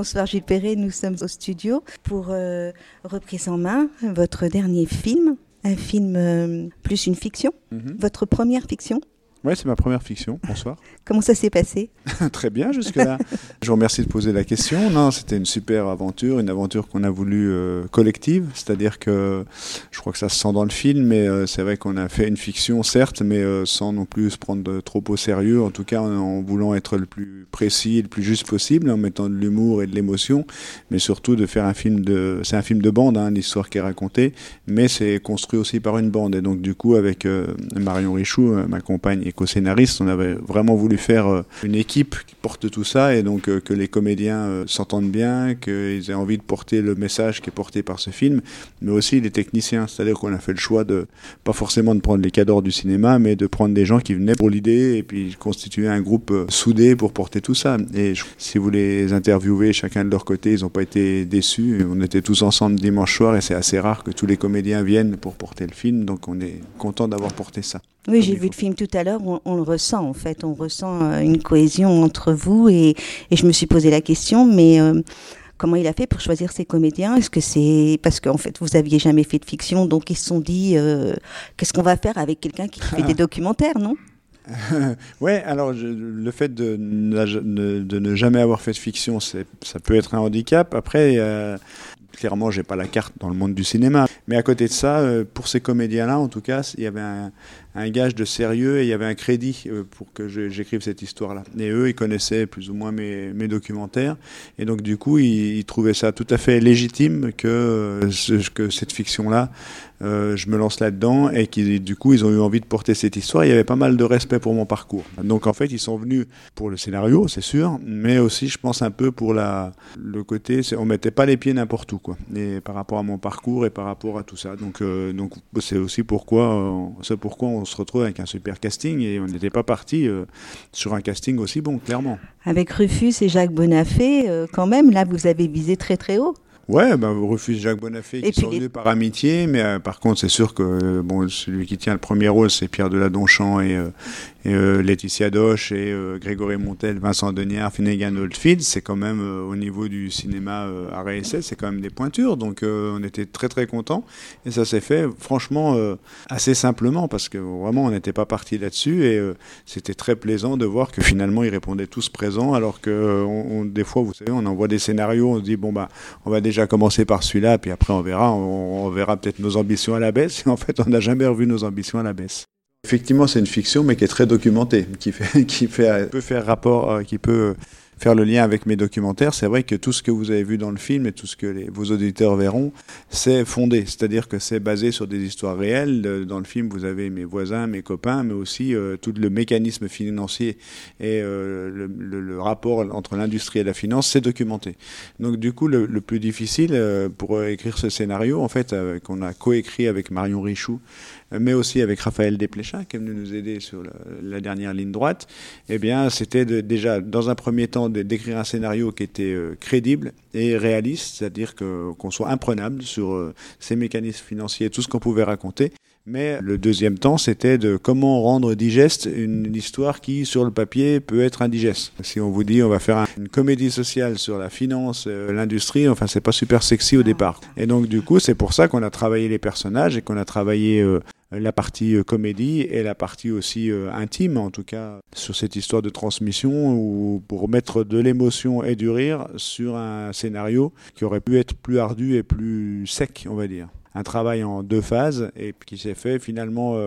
Bonsoir Gilles Perret, nous sommes au studio pour euh, Reprise en main, votre dernier film, un film euh, plus une fiction, Mhm. votre première fiction. Ouais, c'est ma première fiction. Bonsoir. Comment ça s'est passé? Très bien jusque-là. Je vous remercie de poser la question. Non, c'était une super aventure, une aventure qu'on a voulu euh, collective. C'est-à-dire que je crois que ça se sent dans le film, mais euh, c'est vrai qu'on a fait une fiction, certes, mais euh, sans non plus se prendre trop au sérieux. En tout cas, en, en voulant être le plus précis et le plus juste possible, en mettant de l'humour et de l'émotion, mais surtout de faire un film de. C'est un film de bande, hein, l'histoire qui est racontée, mais c'est construit aussi par une bande. Et donc, du coup, avec Marion Richoux, ma compagne et co-scénariste, on avait vraiment voulu faire euh, une équipe qui porte tout ça et donc euh, que les comédiens euh, s'entendent bien, qu'ils aient envie de porter le message qui est porté par ce film, mais aussi les techniciens. C'est-à-dire qu'on a fait le choix de, pas forcément de prendre les cadors du cinéma, mais de prendre des gens qui venaient pour l'idée et puis constituer un groupe soudé pour porter tout ça. Et si vous les interviewez chacun de leur côté, ils n'ont pas été déçus. On était tous ensemble dimanche soir et c'est assez rare que tous les comédiens viennent pour porter le film, donc on est content d'avoir porté ça. Oui, j'ai vu le film tout à l'heure, on, on le ressent en fait, on ressent euh, une cohésion entre vous et, et je me suis posé la question, mais euh, comment il a fait pour choisir ses comédiens? Est-ce que c'est parce qu'en fait vous aviez jamais fait de fiction, donc ils se sont dit euh, qu'est-ce qu'on va faire avec quelqu'un qui fait des documentaires, non? Ouais, alors je- le fait de, ne- de ne jamais avoir fait de fiction, ça peut être un handicap. Après, euh, clairement, j'ai pas la carte dans le monde du cinéma. Mais à côté de ça, pour ces comédiens-là, en tout cas, il y avait un, un gage de sérieux et il y avait un crédit euh, pour que j'écrive cette histoire-là. Et eux, ils connaissaient plus ou moins mes, documentaires. Et donc, du coup, ils, trouvaient ça tout à fait légitime que, euh, que cette fiction-là, euh, je me lance là-dedans et qui, du coup, ils ont eu envie de porter cette histoire. Il y avait pas mal de respect pour mon parcours. Donc, en fait, ils sont venus pour le scénario, c'est sûr, mais aussi, je pense, un peu pour la, le côté, on mettait pas les pieds n'importe où, quoi. Et par rapport à mon parcours et par rapport à tout ça. Donc, donc c'est aussi pourquoi, pourquoi on se retrouve avec un super casting et on n'était pas parti euh, sur un casting aussi bon, clairement. Avec Rufus et Jacques Bonafé, euh, quand même, là vous avez visé très très haut. Ouais, ben, vous refusez Jacques Bonafé qui sont les- par amitié, mais euh, par contre, c'est sûr que euh, bon, celui qui tient le premier rôle, c'est Pierre Deladonchamp et, euh, et euh, Laetitia Doche et Grégory Montel, Vincent Deniard, Finnegan Oldfield. C'est quand même au niveau du cinéma arrêt essai, c'est quand même des pointures. Donc, on était très très contents et ça s'est fait franchement assez simplement parce que vraiment, on n'était pas parti là-dessus et c'était très plaisant de voir que finalement, ils répondaient tous présents, alors que on, on- des fois, vous savez, on envoie des scénarios, on se dit bon bah on va déjà commencer par celui-là, puis après on verra, on, on verra peut-être nos ambitions à la baisse. Et en fait, on n'a jamais revu nos ambitions à la baisse. Effectivement, c'est une fiction, mais qui est très documentée, qui fait, qui fait, peut faire rapport, euh, qui peut faire le lien avec mes documentaires. C'est vrai que tout ce que vous avez vu dans le film et tout ce que vos auditeurs verront, c'est fondé, c'est-à-dire que c'est basé sur des histoires réelles. Euh, Dans le film, vous avez mes voisins, mes copains, mais aussi euh, tout le mécanisme financier et euh, le, rapport entre l'industrie et la finance, c'est documenté. Donc du coup, le, le plus difficile pour écrire ce scénario, en fait, qu'on a coécrit avec Marion Richoux, mais aussi avec Raphaël Desplechin, qui est venu nous aider sur la, dernière ligne droite, eh bien, c'était déjà, dans un premier temps, d'écrire un scénario qui était euh, crédible et réaliste, c'est-à-dire qu'on soit imprenable sur euh, ces mécanismes financiers, tout ce qu'on pouvait raconter. Mais le deuxième temps, c'était de comment rendre digeste une histoire qui, sur le papier, peut être indigeste. Si on vous dit on va faire un- une comédie sociale sur la finance, euh, l'industrie, enfin, c'est pas super sexy au départ. Et donc, du coup, c'est pour ça qu'on a travaillé les personnages et qu'on a travaillé euh, la partie euh, comédie et la partie aussi euh, intime, en tout cas, sur cette histoire de transmission, ou pour mettre de l'émotion et du rire sur un scénario qui aurait pu être plus ardu et plus sec, on va dire. Un travail en deux phases et qui s'est fait finalement.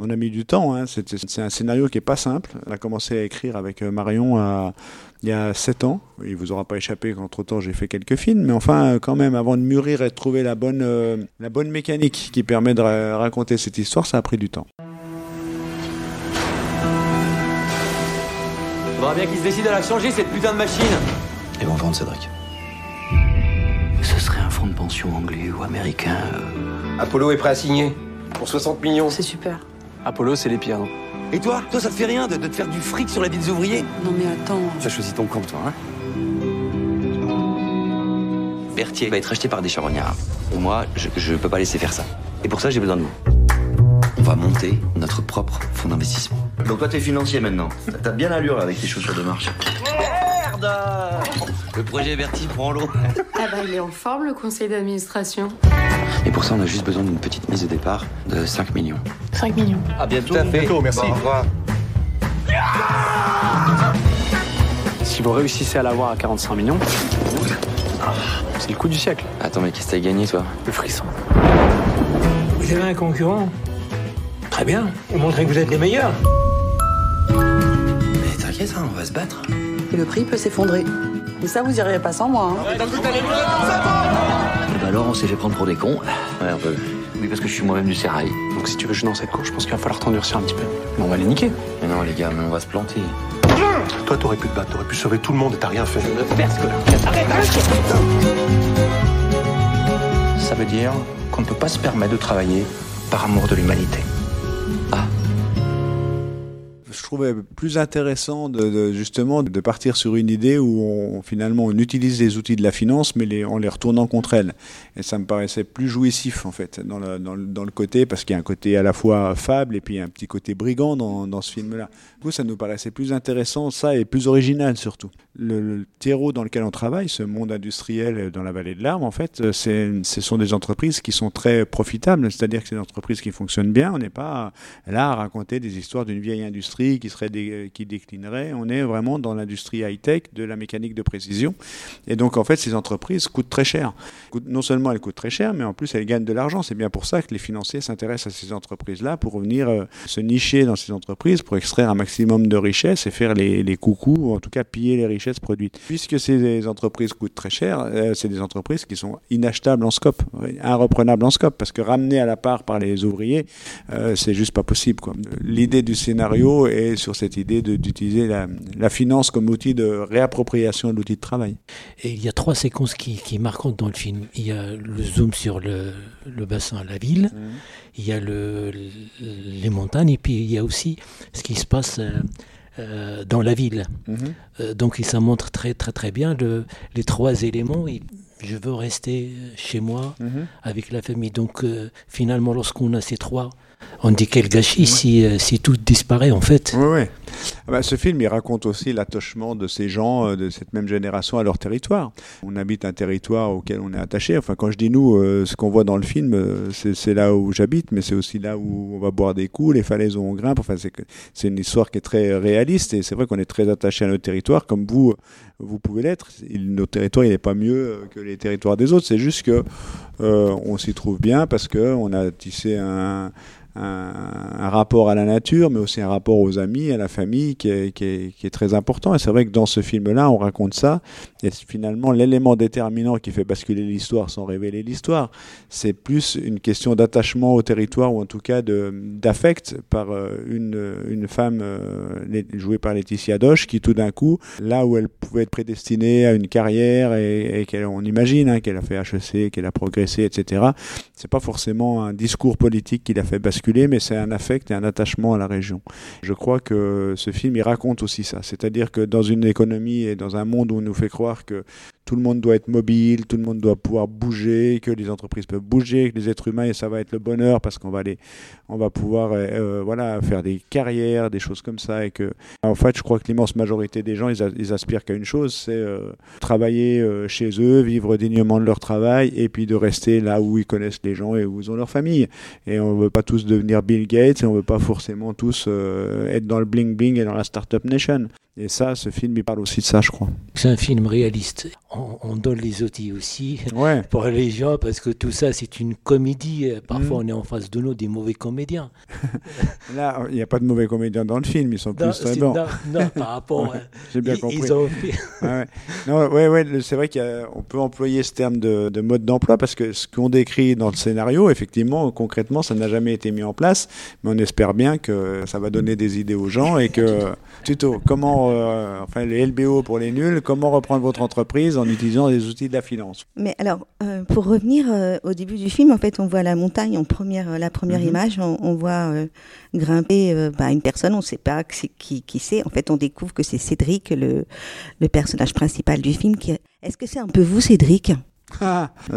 Euh, on a mis du temps. Hein. C'est un scénario qui est pas simple. On a commencé à écrire avec euh, Marion à- il y a sept ans. Il vous aura pas échappé qu'entre temps j'ai fait quelques films, mais enfin euh, quand même avant de mûrir et de trouver la bonne euh, la bonne mécanique qui permet de ra- raconter cette histoire, ça a pris du temps. Faudra bien qu'ils se décident à la changer, cette putain de machine Ils vont vendre Cédric. Ce serait un fonds de pension anglais ou américain. euh, Apollo est prêt à signer. Pour 60 millions. C'est super. Apollo, c'est les pires, non Et toi Toi, ça te fait rien de, de te faire du fric sur la vie des ouvriers Non mais attends. Tu as choisi ton camp, toi, hein Berthier va être acheté par des charognards. Moi, je, je peux pas laisser faire ça. Et pour ça, j'ai besoin de vous. On va monter notre propre fonds d'investissement. Donc toi, t'es financier maintenant. T'as bien l'allure avec tes chaussures de marche. merde Le projet Bertie prend l'eau. Ah bah il est en forme le conseil d'administration. Et pour ça, on a juste besoin d'une petite mise de départ de 5 millions. 5 millions. À bientôt. Tout à fait. merci. Bon, au revoir. Si vous réussissez à l'avoir à 45 millions, c'est le coup du siècle. Attends, mais qu'est-ce que t'as gagné, toi? Le frisson. Vous avez un concurrent? Très bien. Vous montrez que vous êtes les meilleurs. Mais t'inquiète, hein, on va se battre. Et le prix peut s'effondrer. Mais ça, vous arrivez pas sans moi. hein. Bah alors, on s'est fait prendre pour des cons Ouais, un peu. Oui, parce que je suis moi-même du sérail. Donc si tu veux jouer dans cette cour, je pense qu'il va falloir t'endurcir un petit peu. Mais on va les niquer. Mais non, les gars, mais on va se planter. Toi, t'aurais pu te battre, t'aurais pu sauver tout le monde et t'as rien fait. Ça veut dire qu'on ne peut pas se permettre de travailler par amour de l'humanité. Je trouvais plus intéressant de, justement de partir sur une idée où on, finalement on utilise les outils de la finance mais en les retournant contre elle. Et ça me paraissait plus jouissif en fait dans le, côté parce qu'il y a un côté à la fois fable et puis un petit côté brigand dans, dans ce film-là. Du coup ça nous paraissait plus intéressant ça et plus original surtout. Le, le terreau dans lequel on travaille, ce monde industriel dans la vallée de l'Arbre en fait, euh, ce sont des entreprises qui sont très profitables, c'est-à-dire que c'est des entreprises qui fonctionnent bien. On n'est pas là à raconter des histoires d'une vieille industrie qui serait qui déclinerait. On est vraiment dans l'industrie high-tech, de la mécanique de précision. Et donc, en fait, ces entreprises coûtent très cher. Non seulement elles coûtent très cher, mais en plus, elles gagnent de l'argent. C'est bien pour ça que les financiers s'intéressent à ces entreprises-là pour venir euh, se nicher dans ces entreprises, pour extraire un maximum de richesses et faire les, les coucous, ou en tout cas piller les richesses produites. Puisque ces entreprises coûtent très cher, euh, c'est des entreprises qui sont inachetables en scope, irreprenables en scope, parce que ramener à la part par les ouvriers, euh, c'est juste pas possible. L'idée du scénario est sur cette idée d'utiliser la, la finance comme outil de réappropriation de l'outil de travail. Et il y a trois séquences qui, qui marquantes dans le film. Il y a le zoom sur le, le bassin, la ville. Il y a le, les montagnes. Et puis il y a aussi ce qui se passe euh, euh, dans la ville. Euh, donc ça montre très très très bien le, les trois éléments. Et je veux rester chez moi avec la famille. Donc euh, finalement, lorsqu'on a ces trois, on dit quel gâchis si, euh, si tout disparaît en fait. Oui, oui. Ah bah, ce film, il raconte aussi l'attachement de ces gens euh, de cette même génération à leur territoire. On habite un territoire auquel on est attaché. Enfin, quand je dis nous, euh, ce qu'on voit dans le film, c'est là où j'habite, mais c'est aussi là où on va boire des coups, les falaises où on grimpe. Enfin, c'est une histoire qui est très réaliste et c'est vrai qu'on est très attaché à notre territoire, comme vous, vous pouvez l'être. Notre territoire, il n'est pas mieux que les territoires des autres. C'est juste que euh, on s'y trouve bien parce que on a tissé un un, rapport à la nature, mais aussi un rapport aux amis, à la famille, qui est, très important. Et c'est vrai que dans ce film-là, on raconte ça. Et finalement, l'élément déterminant qui fait basculer l'histoire sans révéler l'histoire, c'est plus une question d'attachement au territoire, ou en tout cas d'affect par euh, une, femme euh, jouée par Laetitia Doche, qui tout d'un coup, là où elle pouvait être prédestinée à une carrière, et, et qu'on imagine hein, qu'elle a fait HEC, qu'elle a progressé, etc., c'est pas forcément un discours politique qui l'a fait basculer, mais c'est un affect et un attachement à la région. Je crois que ce film, il raconte aussi ça. C'est-à-dire que dans une économie et dans un monde où on nous fait croire que tout le monde doit être mobile, tout le monde doit pouvoir bouger, que les entreprises peuvent bouger, que les êtres humains, et ça va être le bonheur parce qu'on va les, on va pouvoir, euh, euh, voilà, faire des carrières, des choses comme ça, et que, en fait, je crois que l'immense majorité des gens, ils, aspirent qu'à une chose, c'est euh, travailler chez eux, vivre dignement de leur travail, et puis de rester là où ils connaissent les gens et où ils ont leur famille. Et on veut pas tous devenir Bill Gates, et on veut pas forcément tous être dans le bling bling et dans la startup nation. Et ça, ce film, il parle aussi de ça, je crois. C'est un film réaliste. On, on donne les outils aussi Ouais. pour les gens parce que tout ça c'est une comédie. Parfois on est en face de nous des mauvais comédiens. Là, il n'y a pas de mauvais comédiens dans le film, ils sont Non, plus très bons. non, non, par rapport. Ouais, euh, J'ai bien ils, compris. ils ont fait- Ouais, ouais. C'est vrai qu'on peut employer ce terme de, de mode d'emploi parce que ce qu'on décrit dans le scénario, effectivement, concrètement, ça n'a jamais été mis en place, mais on espère bien que ça va donner des idées aux gens et que, tuto, comment, euh, enfin, les LBO pour les nuls, comment reprendre votre entreprise en utilisant les outils de la finance. Mais alors, euh, pour revenir euh, au début du film, en fait, on voit la montagne en première, la première Mhm. image, on, on voit grimper bah, une personne, on ne sait pas qui, qui c'est. En fait, on découvre que c'est Cédric, le, le personnage principal du film. Qui... Est-ce que c'est un peu vous, Cédric?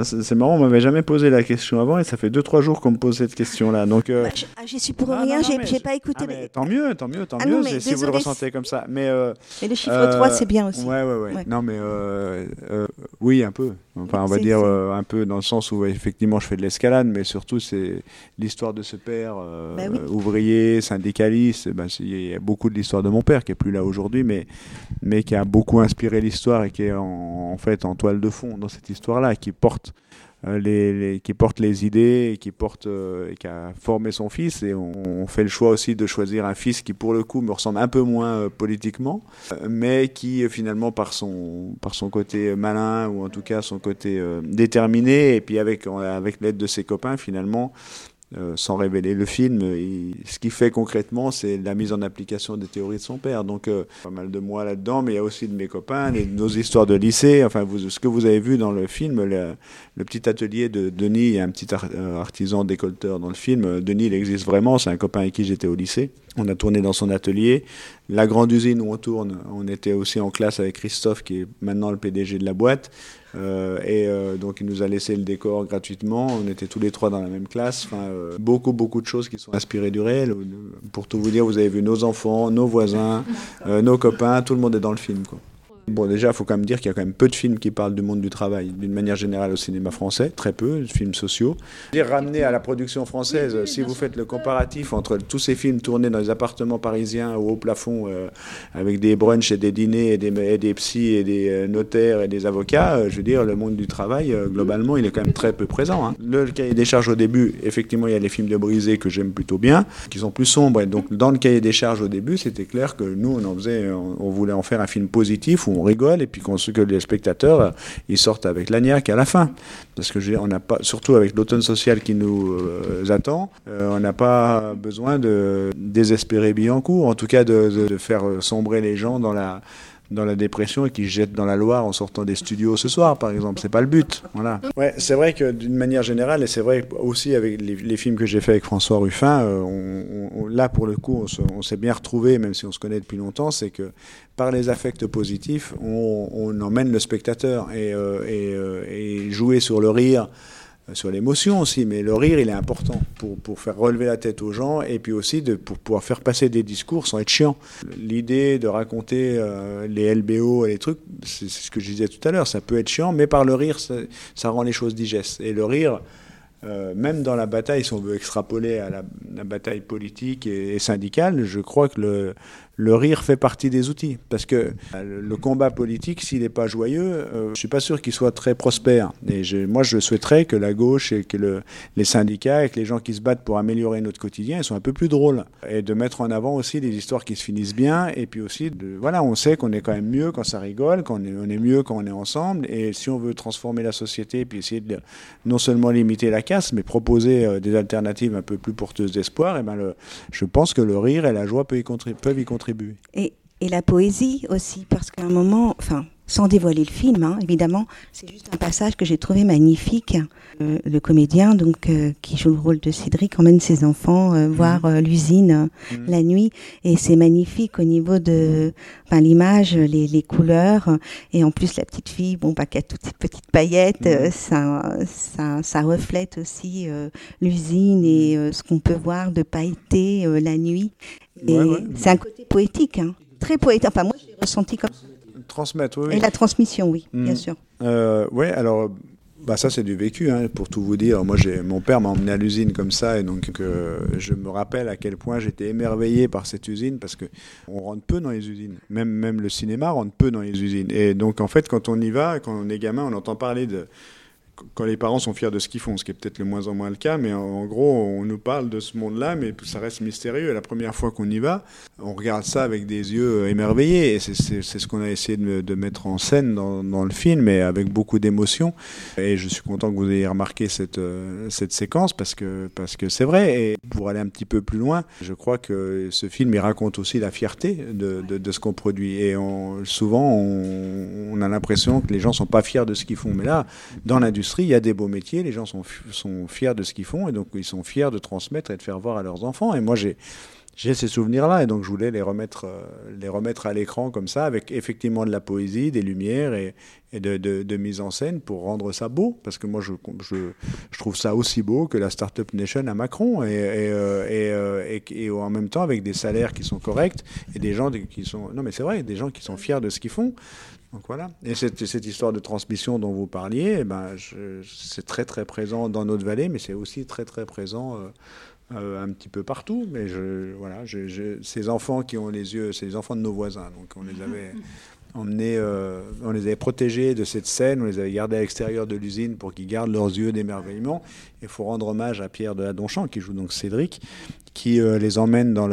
C'est marrant, on m'avait jamais posé la question avant et ça fait 2-3 jours qu'on me pose cette question-là. Donc, euh... bah, J'y suis pour ah, rien, j'ai pas écouté. Ah, mais... Tant mieux, tant mieux, tant ah, mieux non, si vous le ressentez comme ça. Mais, euh, mais le chiffre 3, c'est bien aussi. Ouais, ouais, ouais, ouais. Non, mais euh, euh, oui, un peu. Enfin, on va dire euh, un peu dans le sens où effectivement je fais de l'escalade, mais surtout c'est l'histoire de ce père bah oui. ouvrier, syndicaliste. Ben, il y a beaucoup de l'histoire de mon père qui est plus là aujourd'hui, mais, mais qui a beaucoup inspiré l'histoire et qui est en, en fait en toile de fond dans cette histoire-là, qui porte euh, les, les, qui porte les idées et qui porte euh, et qui a formé son fils. Et on, on, fait le choix aussi de choisir un fils qui pour le coup me ressemble un peu moins euh, politiquement mais qui finalement par son par son côté malin ou en tout cas son côté déterminé et puis avec avec l'aide de ses copains finalement euh, sans révéler le film, il, ce qui fait concrètement, c'est la mise en application des théories de son père. Donc, euh, pas mal de moi là-dedans, mais il y a aussi de mes copains, les, nos histoires de lycée. Enfin, vous, ce que vous avez vu dans le film, le, petit atelier de Denis, il un petit euh, artisan décolleteur dans le film. Denis, il existe vraiment, c'est un copain avec qui j'étais au lycée. On a tourné dans son atelier. La grande usine où on tourne, on était aussi en classe avec Christophe, qui est maintenant le PDG de la boîte. Euh, et euh, donc il nous a laissé le décor gratuitement. On était tous les trois dans la même classe. Enfin, euh, beaucoup, beaucoup de choses qui sont inspirées du réel. Pour tout vous dire, vous avez vu nos enfants, nos voisins, nos copains, tout le monde est dans le film. Quoi. Bon, déjà, il faut quand même dire qu'il y a quand même peu de films qui parlent du monde du travail, d'une manière générale au cinéma français, très peu, de films sociaux. Dire ramener à la production française, oui, si vous faites le comparatif entre tous ces films tournés dans les appartements parisiens au haut plafond, euh, avec des brunchs et des dîners et des, et des psys et des euh, notaires et des avocats, euh, je veux dire, le monde du travail, euh, globalement, il est quand même très peu présent. Hein. Le, le, cahier des charges au début, effectivement, il y a les films de Brisé que j'aime plutôt bien, qui sont plus sombres. Et donc, dans le cahier des charges au début, c'était clair que nous, on en faisait, on, on voulait en faire un film positif où on rigole et puis qu'on que les spectateurs ils sortent avec l'agnac à la fin. Parce que on n'a pas surtout avec l'automne social qui nous euh, attend euh, on n'a pas besoin de désespérer Billancourt en tout cas de, faire sombrer les gens dans la dans la dépression et qui se jettent dans la Loire en sortant des studios ce soir, par exemple. C'est pas le but. Voilà. Ouais, c'est vrai que d'une manière générale, et c'est vrai aussi avec les, films que j'ai fait avec François Ruffin, euh, là pour le coup, on s'est bien retrouvé, même si on se connaît depuis longtemps, c'est que par les affects positifs, on, emmène le spectateur euh, euh, et jouer sur le rire sur l'émotion aussi, mais le rire, il est important pour, pour faire relever la tête aux gens et puis aussi de, pour pouvoir faire passer des discours sans être chiant. L'idée de raconter euh, les LBO et les trucs, c'est ce que je disais tout à l'heure, ça peut être chiant, mais par le rire, ça, rend les choses digestes. Et le rire, euh, même dans la bataille, si on veut extrapoler à la, la bataille politique et, et syndicale, je crois que le, le rire fait partie des outils. Parce que euh, le combat politique, s'il n'est pas joyeux, euh, je ne suis pas sûr qu'il soit très prospère. Et moi, je souhaiterais que la gauche et que le, les syndicats et que les gens qui se battent pour améliorer notre quotidien soient un peu plus drôles. Et de mettre en avant aussi des histoires qui se finissent bien. Et puis aussi, voilà, on sait qu'on est quand même mieux quand ça rigole, qu'on est, mieux quand on est ensemble. Et si on veut transformer la société et puis essayer de non seulement limiter la casse, mais proposer euh, des alternatives un peu plus porteuses d'espoir, et eh ben je pense que le rire et la joie peuvent y contribuer. Et, et, la poésie aussi, parce qu'à un moment, enfin, sans dévoiler le film, hein, évidemment, c'est juste un passage que j'ai trouvé magnifique. Euh, le comédien, donc, euh, qui joue le rôle de Cédric, emmène ses enfants euh, mmh. voir l'usine mmh. la nuit, et c'est magnifique au niveau de, enfin, l'image, les, les, couleurs, et en plus la petite fille, bon, bah, qui a toutes ces petites paillettes, mmh. ça, ça, ça reflète aussi l'usine et ce qu'on peut voir de pailleté la nuit. Et ouais, ouais. c'est un côté poétique, hein, très poétique. Enfin, moi, je l'ai ressenti comme ça. Transmettre, oui. Et la transmission, oui, mmh. bien sûr. Euh, oui, alors, bah ça c'est du vécu, hein, pour tout vous dire. Moi, j'ai mon père m'a emmené à l'usine comme ça, et donc euh, je me rappelle à quel point j'étais émerveillé par cette usine, parce que on rentre peu dans les usines. Même même le cinéma rentre peu dans les usines. Et donc en fait, quand on y va, quand on est gamin, on entend parler de quand les parents sont fiers de ce qu'ils font, ce qui est peut-être le moins en moins le cas, mais en, gros, on nous parle de ce monde-là, mais ça reste mystérieux. Et la première fois qu'on y va, on regarde ça avec des yeux émerveillés. Et c'est ce qu'on a essayé de, mettre en scène dans, le film, mais avec beaucoup d'émotion. Et je suis content que vous ayez remarqué cette, euh, séquence, parce que c'est vrai. Et pour aller un petit peu plus loin, je crois que ce film, il raconte aussi la fierté de, ce qu'on produit. Et souvent, on, on a l'impression que les gens sont pas fiers de ce qu'ils font. Mais là, dans l'industrie, il y a des beaux métiers, les gens sont, sont fiers de ce qu'ils font et donc ils sont fiers de transmettre et de faire voir à leurs enfants. Et moi, j'ai j'ai ces souvenirs-là et donc je voulais les remettre, euh, les remettre à l'écran comme ça, avec effectivement de la poésie, des lumières et, et de, de, de, mise en scène pour rendre ça beau. Parce que moi, je, je, je trouve ça aussi beau que la Startup Nation à Macron et, et, euh, euh, et, en même temps avec des salaires qui sont corrects et des gens qui sont. Non, mais c'est vrai, des gens qui sont fiers de ce qu'ils font. Donc voilà. Et cette, cette, histoire de transmission dont vous parliez, eh ben, c'est très très présent dans notre vallée, mais c'est aussi très très présent. Euh, euh, un petit peu partout, mais je, voilà, je, je, ces enfants qui ont les yeux, c'est les enfants de nos voisins, donc on les avait euh, on les avait protégés de cette scène, on les avait gardés à l'extérieur de l'usine pour qu'ils gardent leurs yeux d'émerveillement. Il faut rendre hommage à Pierre de la Donchamp, qui joue donc Cédric, qui euh, les emmène dans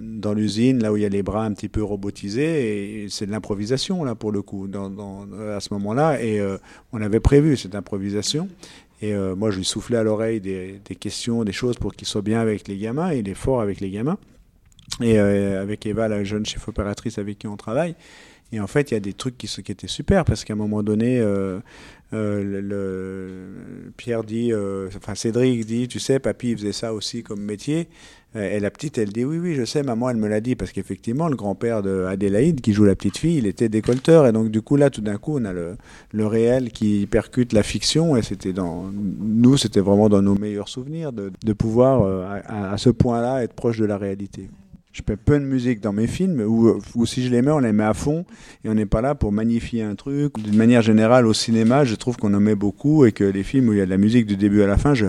dans l'usine, là où il y a les bras un petit peu robotisés, c'est de l'improvisation là pour le coup, à ce moment-là, et euh, on avait prévu cette improvisation. Et moi, je lui soufflais à l'oreille des, questions, des choses pour qu'il soit bien avec les gamins. Il est fort avec les gamins. Et avec Eva, la jeune chef opératrice avec qui on travaille. Et en fait, il y a des trucs qui, étaient super parce qu'à un moment donné, euh, euh, le, le, Pierre dit, euh, enfin Cédric dit, tu sais, papy il faisait ça aussi comme métier. Et la petite, elle dit oui, oui, je sais, maman, elle me l'a dit parce qu'effectivement, le grand-père d'Adélaïde, qui joue la petite fille, il était décolteur. Et donc, du coup, là, tout d'un coup, on a le, réel qui percute la fiction. Et c'était dans, nous, c'était vraiment dans nos meilleurs souvenirs de, pouvoir, à, ce point-là, être proche de la réalité. Je mets peu de musique dans mes films, ou, ou si je les mets, on les met à fond, et on n'est pas là pour magnifier un truc. D'une manière générale, au cinéma, je trouve qu'on en met beaucoup, et que les films où il y a de la musique du début à la fin, je,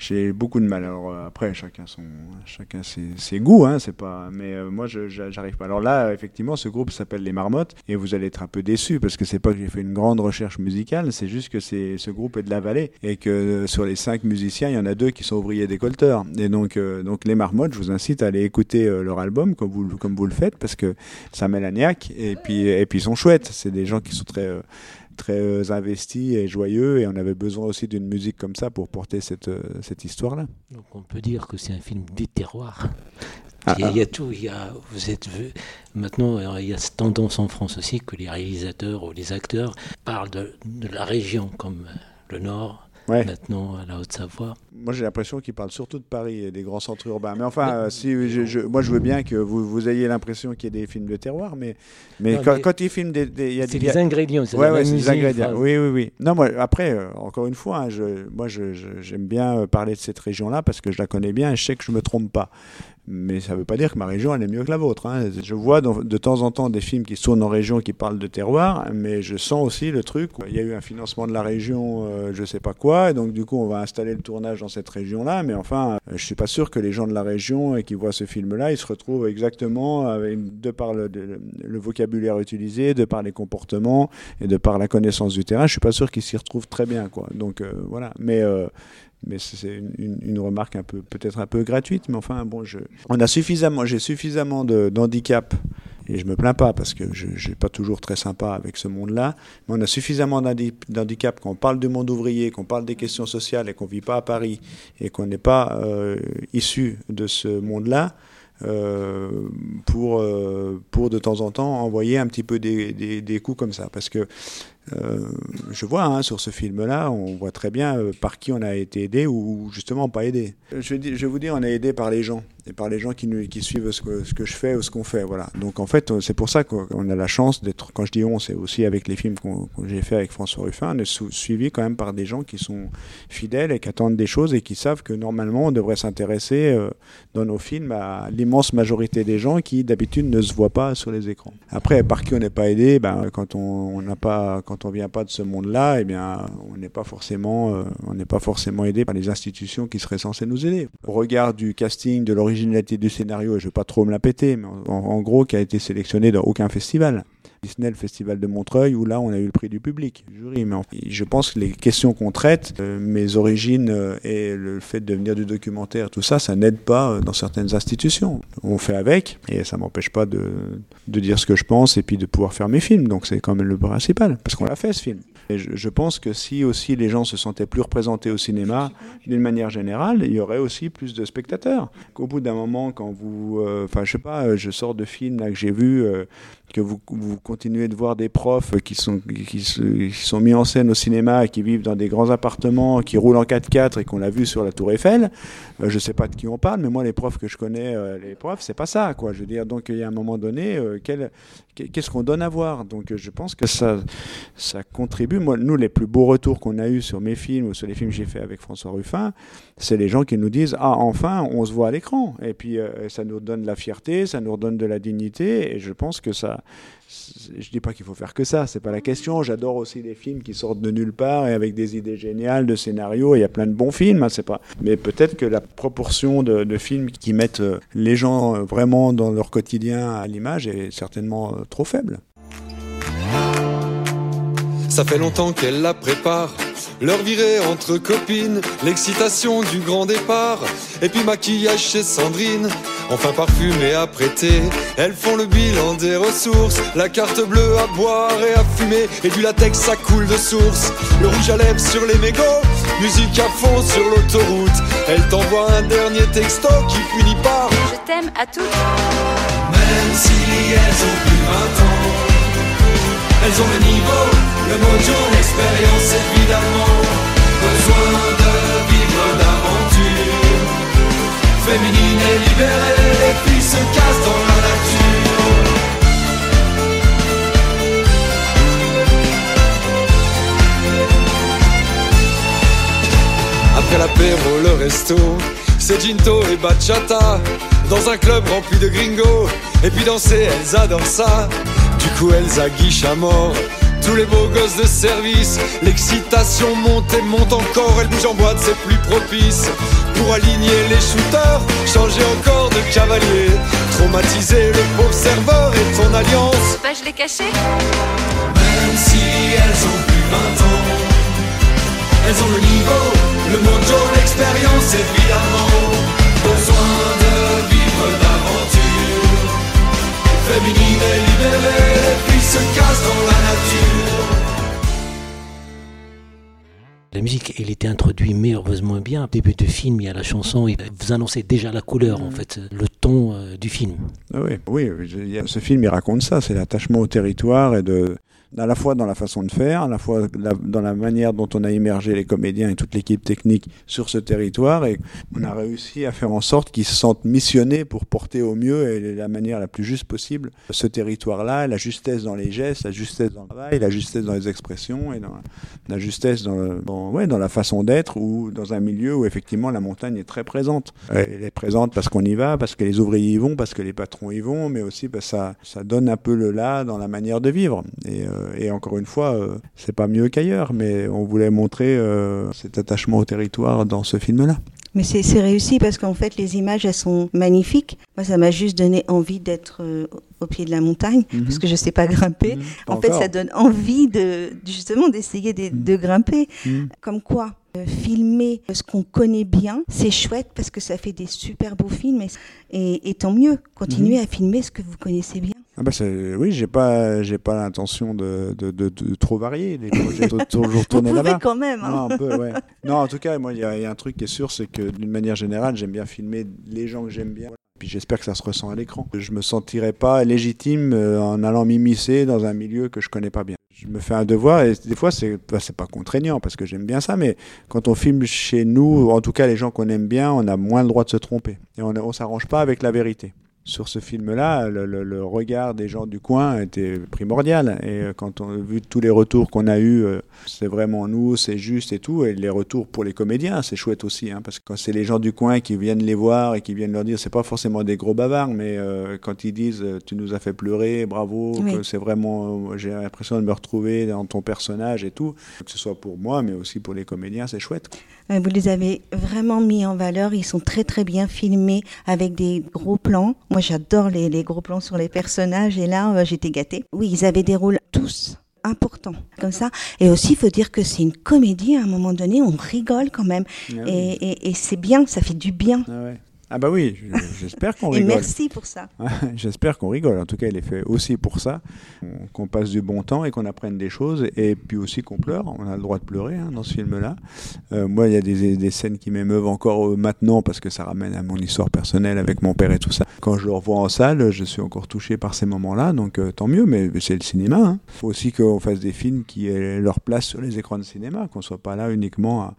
j'ai beaucoup de mal. Alors euh, après, chacun son, chacun ses, goûts, hein, c'est pas. Mais euh, moi, j'arrive pas. Alors là, effectivement, ce groupe s'appelle les Marmottes, et vous allez être un peu déçus parce que c'est pas que j'ai fait une grande recherche musicale, c'est juste que c'est ce groupe est de la vallée et que euh, sur les cinq musiciens, il y en a deux qui sont ouvriers décolteurs. Et donc, euh, donc les Marmottes, je vous incite à aller écouter leur album comme vous comme vous le faites parce que ça met la et puis et puis ils sont chouettes. C'est des gens qui sont très très investis et joyeux et on avait besoin aussi d'une musique comme ça pour porter cette, cette histoire-là. Donc on peut dire que c'est un film des terroirs. Ah, il, y a, il y a tout. Il y a, vous êtes maintenant, il y a cette tendance en France aussi que les réalisateurs ou les acteurs parlent de, de la région comme le Nord, Ouais. maintenant à la Haute-Savoie. Moi, j'ai l'impression qu'ils parlent surtout de Paris et des grands centres urbains. Mais enfin, euh, si je, je, moi, je veux bien que vous, vous ayez l'impression qu'il y ait des films de terroir, mais, mais, non, quand, mais quand, ils filment des, y a des, des ingrédients. C'est ouais, ouais, des ingrédients. Oui, oui, oui. Non, moi, après, euh, encore une fois, hein, je, moi, j'aime je, bien parler de cette région-là parce que je la connais bien et je sais que je me trompe pas mais ça ne veut pas dire que ma région elle est mieux que la vôtre. Hein. Je vois de temps en temps des films qui tournent en région qui parlent de terroir, mais je sens aussi le truc. Il y a eu un financement de la région, euh, je sais pas quoi, et donc du coup on va installer le tournage dans cette région-là. Mais enfin, euh, je suis pas sûr que les gens de la région et qui voient ce film-là, ils se retrouvent exactement de par le, vocabulaire utilisé, de par les comportements et de par la connaissance du terrain. Je suis pas sûr qu'ils s'y retrouvent très bien, quoi. Donc euh, voilà. Mais mais c'est une, remarque un peu peut-être un peu gratuite mais enfin bon je on a suffisamment j'ai suffisamment d'handicap et je me plains pas parce que je n'ai pas toujours très sympa avec ce monde là mais on a suffisamment d'handicap quand on parle du monde ouvrier qu'on parle des questions sociales et qu'on vit pas à Paris et qu'on n'est pas euh, issu de ce monde là euh, pour, euh, pour de temps en temps envoyer un petit peu des, des, des coups comme ça. Parce que euh, je vois hein, sur ce film-là, on voit très bien euh, par qui on a été aidé ou justement pas aidé. Je, je vous dire, on est aidé par les gens et par les gens qui, nous, qui suivent ce que, ce que je fais ou ce qu'on fait. Voilà. Donc en fait, c'est pour ça qu'on a la chance d'être, quand je dis on, c'est aussi avec les films que j'ai fait avec François Ruffin, on est sou, suivi quand même par des gens qui sont fidèles et qui attendent des choses et qui savent que normalement on devrait s'intéresser euh, dans nos films à l'immense majorité des gens qui d'habitude ne se voient pas sur les écrans. Après, par qui on n'est pas aidé, ben, quand on n'a pas, quand on vient pas de ce monde-là, eh bien, on n'est pas forcément, euh, on n'est pas forcément aidé par les institutions qui seraient censées nous aider. Au regard du casting, de l'originalité du scénario, et je vais pas trop me la péter, mais en, gros, qui a été sélectionné dans aucun festival. Disney, le festival de Montreuil, où là on a eu le prix du public, jury. Mais je pense que les questions qu'on traite, euh, mes origines euh, et le fait de venir du documentaire, tout ça, ça n'aide pas euh, dans certaines institutions. On fait avec, et ça m'empêche pas de dire ce que je pense et puis de pouvoir faire mes films. Donc c'est quand même le principal, parce qu'on l'a fait ce film. Et je, pense que si aussi les gens se sentaient plus représentés au cinéma, d'une manière générale, il y aurait aussi plus de spectateurs. Qu'au bout d'un moment, quand vous, euh, enfin, je sais pas, euh, je sors de films que j'ai vus. euh, que vous, continuez de voir des profs qui sont, qui, sont mis en scène au cinéma qui vivent dans des grands appartements, qui roulent en 4x4 et qu'on l'a vu sur la Tour Eiffel. Euh, je sais pas de qui on parle, mais moi, les profs que je connais, euh, les profs, c'est pas ça, quoi. Je veux dire, donc il y a un moment donné, euh, qu'est-ce qu'on donne à voir? Donc euh, je pense que ça, ça contribue. Moi, nous, les plus beaux retours qu'on a eus sur mes films ou sur les films que j'ai fait avec François Ruffin, c'est les gens qui nous disent Ah, enfin, on se voit à l'écran. Et puis, euh, ça nous donne de la fierté, ça nous redonne de la dignité. Et je pense que ça. Je dis pas qu'il faut faire que ça, c'est pas la question. J'adore aussi les films qui sortent de nulle part et avec des idées géniales de scénarios. Il y a plein de bons films, hein, c'est pas. Mais peut-être que la proportion de, films qui mettent euh, les gens euh, vraiment dans leur quotidien à l'image est certainement trop faible. Ça fait longtemps qu'elle la prépare. Leur virée entre copines, l'excitation du grand départ. Et puis maquillage chez Sandrine, enfin parfumé à prêter. Elles font le bilan des ressources, la carte bleue à boire et à fumer. Et du latex ça coule de source. Le rouge à lèvres sur les mégots, musique à fond sur l'autoroute. Elle t'envoie un dernier texto qui finit par Je t'aime à toutes. Même si elles ont plus 20 ans, elles ont le niveau, le mojo, l'expérience évidemment. Besoin de vivre d'aventures. Féminine et libérée, les filles se cassent dans la nature. Après l'apéro, le resto, c'est Ginto et Bachata. Dans un club rempli de gringos. Et puis danser, elles adorent ça. Du coup, elles aguichent à mort. Tous les beaux gosses de service, l'excitation monte et monte encore. Elles bougent en boîte, c'est plus propice. Pour aligner les shooters, changer encore de cavalier. Traumatiser le pauvre serveur et ton alliance. Bah, je l'ai caché. Même si elles ont plus 20 ans, elles ont le niveau, le mojo, l'expérience évidemment. Besoin de vivre d'aventure. Féminine et libérée, les filles se cassent dans la nature. La musique, il était introduit merveilleusement bien. Au début du film, il y a la chanson, il vous annoncez déjà la couleur, en fait, le ton euh, du film. Ah oui, oui, ce film il raconte ça, c'est l'attachement au territoire et de à la fois dans la façon de faire, à la fois dans la manière dont on a immergé les comédiens et toute l'équipe technique sur ce territoire et on a réussi à faire en sorte qu'ils se sentent missionnés pour porter au mieux et la manière la plus juste possible ce territoire-là, la justesse dans les gestes, la justesse dans le travail, la justesse dans les expressions et dans la justesse dans, le- dans, ouais, dans la façon d'être ou dans un milieu où effectivement la montagne est très présente. Elle est présente parce qu'on y va, parce que les ouvriers y vont, parce que les patrons y vont, mais aussi parce que ça, ça donne un peu le là dans la manière de vivre. Euh, et encore une fois, euh, c'est pas mieux qu'ailleurs, mais on voulait montrer euh, cet attachement au territoire dans ce film-là. Mais c'est réussi parce qu'en fait, les images, elles sont magnifiques. Moi, ça m'a juste donné envie d'être euh, au pied de la montagne, Mhm. parce que je sais pas grimper. Mhm. Pas En fait, ça donne envie de justement d'essayer de, de grimper. Mhm. Comme quoi, euh, filmer ce qu'on connaît bien, c'est chouette parce que ça fait des super beaux films. Et, et, tant mieux, continuez Mhm. à filmer ce que vous connaissez bien. Ah bah oui, j'ai pas, j'ai pas l'intention de, de, de, de trop varier. Les projets toujours tourner là-bas. quand même. hein. Non, un peu, ouais. Non, en tout cas, moi, il y, a il y a un truc qui est sûr, c'est que d'une manière générale, j'aime bien filmer les gens que j'aime bien. Puis j'espère que ça se ressent à l'écran. Je me sentirais pas légitime euh, en allant m'immiscer dans un milieu que je connais pas bien. Je me fais un devoir et des fois c'est bah, c'est pas contraignant parce que j'aime bien ça, mais quand on filme chez nous, en tout cas les gens qu'on aime bien, on a moins le droit de se tromper et on, on s'arrange pas avec la vérité sur ce film-là, le, le- le regard des gens du coin était primordial. Et euh, quand on a vu tous les retours qu'on a eus, euh, c'est vraiment nous, c'est juste et tout. Et les retours pour les comédiens, c'est chouette aussi. Hein, parce que quand c'est les gens du coin qui viennent les voir et qui viennent leur dire, c'est pas forcément des gros bavards, mais euh, quand ils disent, tu nous as fait pleurer, bravo, Oui. que c'est vraiment, j'ai l'impression de me retrouver dans ton personnage et tout, que ce soit pour moi, mais aussi pour les comédiens, c'est chouette. Euh, Vous les avez vraiment mis en valeur. Ils sont très très bien filmés avec des gros plans. Moi, j'adore les, les gros plans sur les personnages. Et là, euh, j'étais gâtée. Oui, ils avaient des rôles tous importants comme ça. Et aussi, il faut dire que c'est une comédie. À un moment donné, on rigole quand même. Ah oui. Et, et- et c'est bien, ça fait du bien. Ah ouais. Ah bah oui, j'espère qu'on Et rigole. merci pour ça. j'espère qu'on rigole. En tout cas, il est fait aussi pour ça, qu'on passe du bon temps et qu'on apprenne des choses, et puis aussi qu'on pleure. On a le droit de pleurer hein, dans ce film-là. Euh, moi, il y a des, des scènes qui m'émeuvent encore euh, maintenant parce que ça ramène à mon histoire personnelle avec mon père et tout ça. Quand je le revois en salle, je suis encore touché par ces moments-là, donc euh, tant mieux. Mais c'est le cinéma. Il hein. faut aussi qu'on fasse des films qui aient leur place sur les écrans de cinéma, qu'on soit pas là uniquement à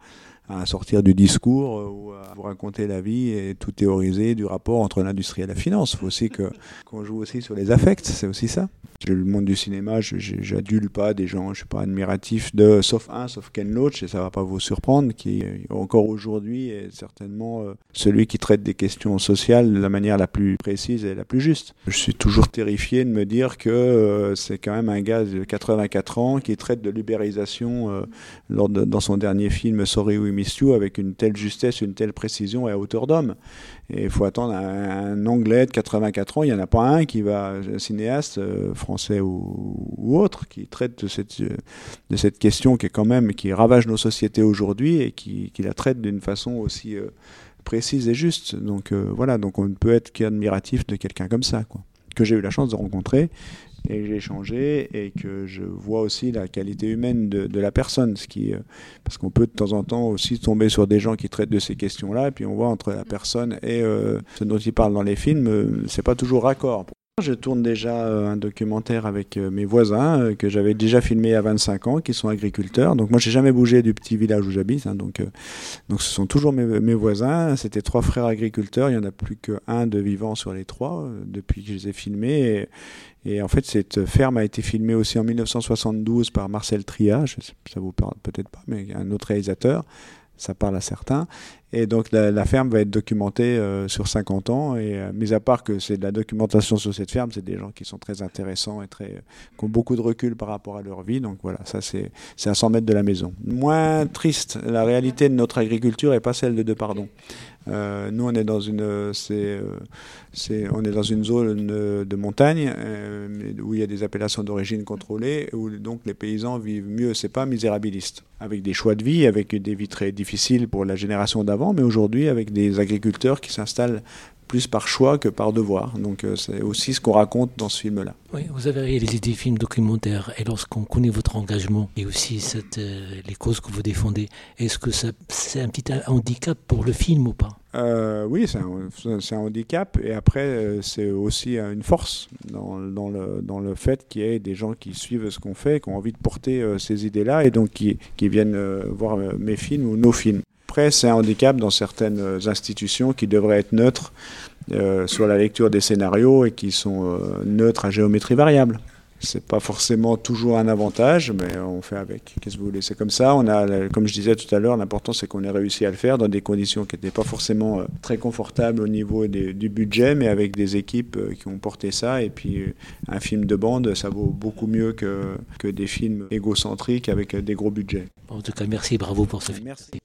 à sortir du discours euh, ou à vous raconter la vie et tout théoriser du rapport entre l'industrie et la finance. Il faut aussi que qu'on joue aussi sur les affects, c'est aussi ça. Le monde du cinéma, j'adule pas des gens, je suis pas admiratif de, sauf un, sauf Ken Loach, et ça va pas vous surprendre, qui encore aujourd'hui est certainement euh, celui qui traite des questions sociales de la manière la plus précise et la plus juste. Je suis toujours terrifié de me dire que euh, c'est quand même un gars de 84 ans qui traite de de, dans son dernier film Sorry We avec une telle justesse, une telle précision et à hauteur d'homme. Et il faut attendre un, Anglais de 84 ans, il n'y en a pas un qui va, un cinéaste euh, français ou, autre, qui traite de cette, de cette question qui est quand même, qui ravage nos sociétés aujourd'hui et qui, la traite d'une façon aussi euh, précise et juste. Donc euh, voilà, donc on ne peut être qu'admiratif de quelqu'un comme ça, que j'ai eu la chance de rencontrer et que j'ai échangé et que je vois aussi la qualité humaine de, de la personne. Ce qui, euh, parce qu'on peut de temps en temps aussi tomber sur des gens qui traitent de ces questions-là et puis on voit entre la personne et euh, ce dont ils parlent dans les films, euh, c'est pas toujours raccord. Je tourne déjà un documentaire avec mes voisins que j'avais déjà filmé à 25 ans, qui sont agriculteurs. Donc moi, j'ai jamais bougé du petit village où j'habite. Hein, donc, donc ce sont toujours mes, voisins. C'était trois frères agriculteurs. Il y en a plus qu'un de vivant sur les trois depuis que je les ai filmés. Et, en fait, cette ferme a été filmée aussi en 1972 par Marcel Tria, ça vous parle peut-être pas, mais un autre réalisateur, ça parle à certains. Et donc la, ferme va être documentée euh, sur 50 ans. Et euh, mis à part que c'est de la documentation sur cette ferme, c'est des gens qui sont très intéressants et très, qui ont beaucoup de recul par rapport à leur vie. Donc voilà, ça c'est à 100 mètres de la maison. Moins triste, la réalité de notre agriculture est pas celle de Depardon. Euh, nous, on est dans une, c'est, c'est, on est dans une zone de montagne où il y a des appellations d'origine contrôlée, où donc les paysans vivent mieux. C'est pas misérabiliste, avec des choix de vie, avec des vies très difficiles pour la génération d'avant mais aujourd'hui avec des agriculteurs qui s'installent plus par choix que par devoir. Donc euh, c'est aussi ce qu'on raconte dans ce film-là. Oui, vous avez réalisé des films documentaires et lorsqu'on connaît votre engagement et aussi cette, euh, les causes que vous défendez, est-ce que c'est un petit handicap pour le film ou pas? Euh, Oui, c'est un, un, handicap et après c'est aussi une force dans, dans, le, dans le fait qu'il y ait des gens qui suivent ce qu'on fait, qui ont envie de porter ces idées-là et donc qui, qui viennent voir mes films ou nos films. Après, c'est un handicap dans certaines institutions qui devraient être neutres euh, sur la lecture des scénarios et qui sont euh, neutres à géométrie variable. C'est pas forcément toujours un avantage, mais on fait avec. Qu'est-ce que vous voulez? C'est comme ça. On a, comme je disais tout à l'heure, l'important c'est qu'on ait réussi à le faire dans des conditions qui n'étaient pas forcément euh, très confortables au niveau du budget, mais avec des équipes qui ont porté ça. Et puis un film de bande, ça vaut beaucoup mieux que, que des films égocentriques avec des gros budgets. En tout cas, merci, bravo pour ce film. Merci.